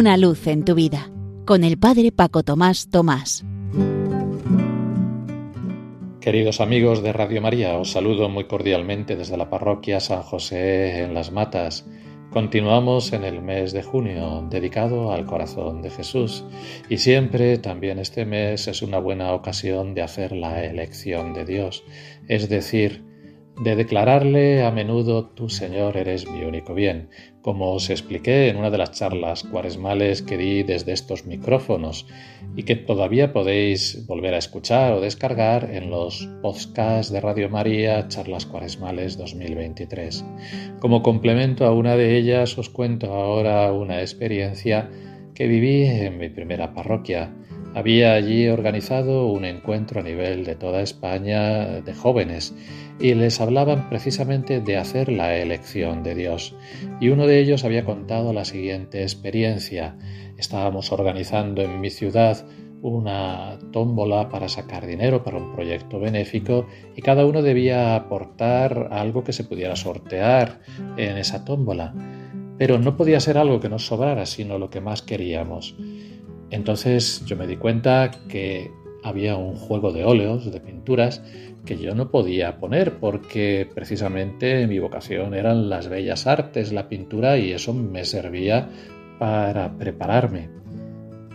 Una luz en tu vida con el Padre Paco Tomás Tomás. Queridos amigos de Radio María, os saludo muy cordialmente desde la parroquia San José en Las Matas. Continuamos en el mes de junio dedicado al corazón de Jesús y siempre también este mes es una buena ocasión de hacer la elección de Dios, es decir, de declararle a menudo tu Señor eres mi único bien, como os expliqué en una de las charlas cuaresmales que di desde estos micrófonos y que todavía podéis volver a escuchar o descargar en los podcasts de Radio María Charlas Cuaresmales 2023. Como complemento a una de ellas os cuento ahora una experiencia que viví en mi primera parroquia había allí organizado un encuentro a nivel de toda España de jóvenes y les hablaban precisamente de hacer la elección de Dios. Y uno de ellos había contado la siguiente experiencia. Estábamos organizando en mi ciudad una tómbola para sacar dinero para un proyecto benéfico y cada uno debía aportar algo que se pudiera sortear en esa tómbola. Pero no podía ser algo que nos sobrara, sino lo que más queríamos. Entonces yo me di cuenta que había un juego de óleos, de pinturas, que yo no podía poner porque precisamente mi vocación eran las bellas artes, la pintura, y eso me servía para prepararme.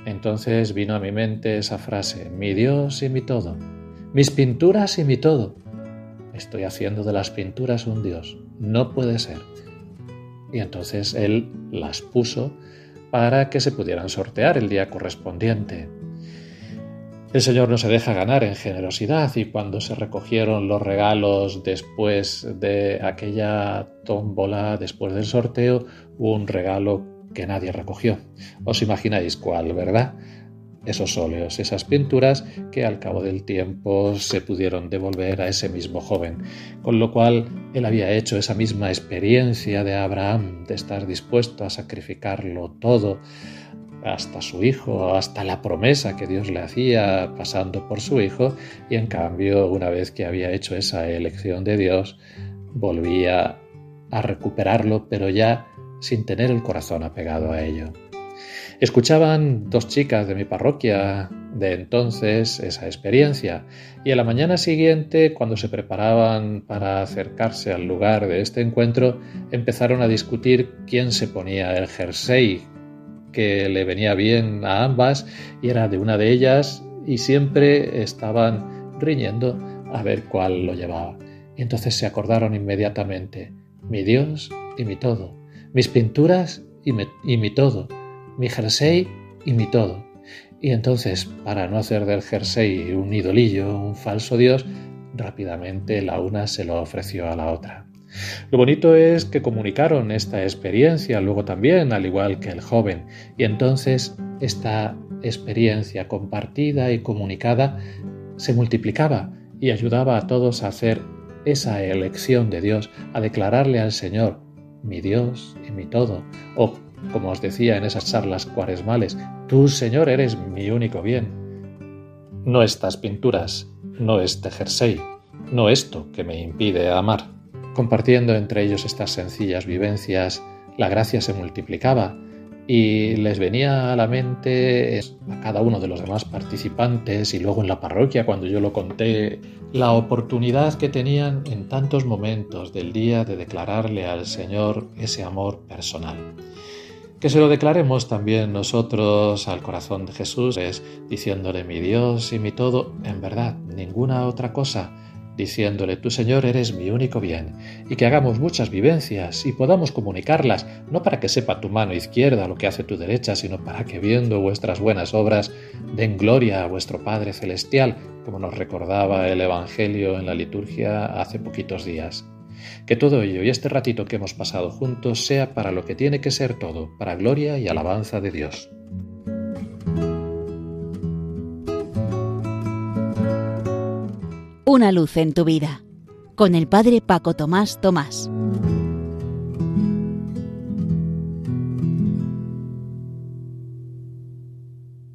Entonces vino a mi mente esa frase, mi Dios y mi todo, mis pinturas y mi todo. Estoy haciendo de las pinturas un Dios, no puede ser. Y entonces él las puso para que se pudieran sortear el día correspondiente. El Señor no se deja ganar en generosidad y cuando se recogieron los regalos después de aquella tómbola, después del sorteo, un regalo que nadie recogió. Os imagináis cuál, ¿verdad? Esos óleos, esas pinturas que al cabo del tiempo se pudieron devolver a ese mismo joven, con lo cual él había hecho esa misma experiencia de Abraham, de estar dispuesto a sacrificarlo todo, hasta su hijo, hasta la promesa que Dios le hacía pasando por su hijo, y en cambio, una vez que había hecho esa elección de Dios, volvía a recuperarlo, pero ya sin tener el corazón apegado a ello. Escuchaban dos chicas de mi parroquia de entonces esa experiencia y a la mañana siguiente, cuando se preparaban para acercarse al lugar de este encuentro, empezaron a discutir quién se ponía el jersey que le venía bien a ambas y era de una de ellas y siempre estaban riñendo a ver cuál lo llevaba. Y entonces se acordaron inmediatamente, mi Dios y mi todo, mis pinturas y mi, todo mi jersey y mi todo. Y entonces, para no hacer del jersey un idolillo, un falso dios, rápidamente la una se lo ofreció a la otra. Lo bonito es que comunicaron esta experiencia luego también, al igual que el joven, y entonces esta experiencia compartida y comunicada se multiplicaba y ayudaba a todos a hacer esa elección de Dios, a declararle al Señor, mi Dios y mi todo, como os decía en esas charlas cuaresmales, tú, Señor, eres mi único bien. No estas pinturas, no este jersey, no esto que me impide amar. Compartiendo entre ellos estas sencillas vivencias, la gracia se multiplicaba y les venía a la mente a cada uno de los demás participantes y luego en la parroquia cuando yo lo conté la oportunidad que tenían en tantos momentos del día de declararle al Señor ese amor personal. Que se lo declaremos también nosotros al corazón de Jesús, es diciéndole mi Dios y mi todo, en verdad, ninguna otra cosa, diciéndole tu Señor eres mi único bien, y que hagamos muchas vivencias y podamos comunicarlas, no para que sepa tu mano izquierda lo que hace tu derecha, sino para que viendo vuestras buenas obras den gloria a vuestro Padre Celestial, como nos recordaba el Evangelio en la liturgia hace poquitos días. Que todo ello y este ratito que hemos pasado juntos sea para lo que tiene que ser todo, para gloria y alabanza de Dios. Una luz en tu vida, con el Padre Paco Tomás Tomás.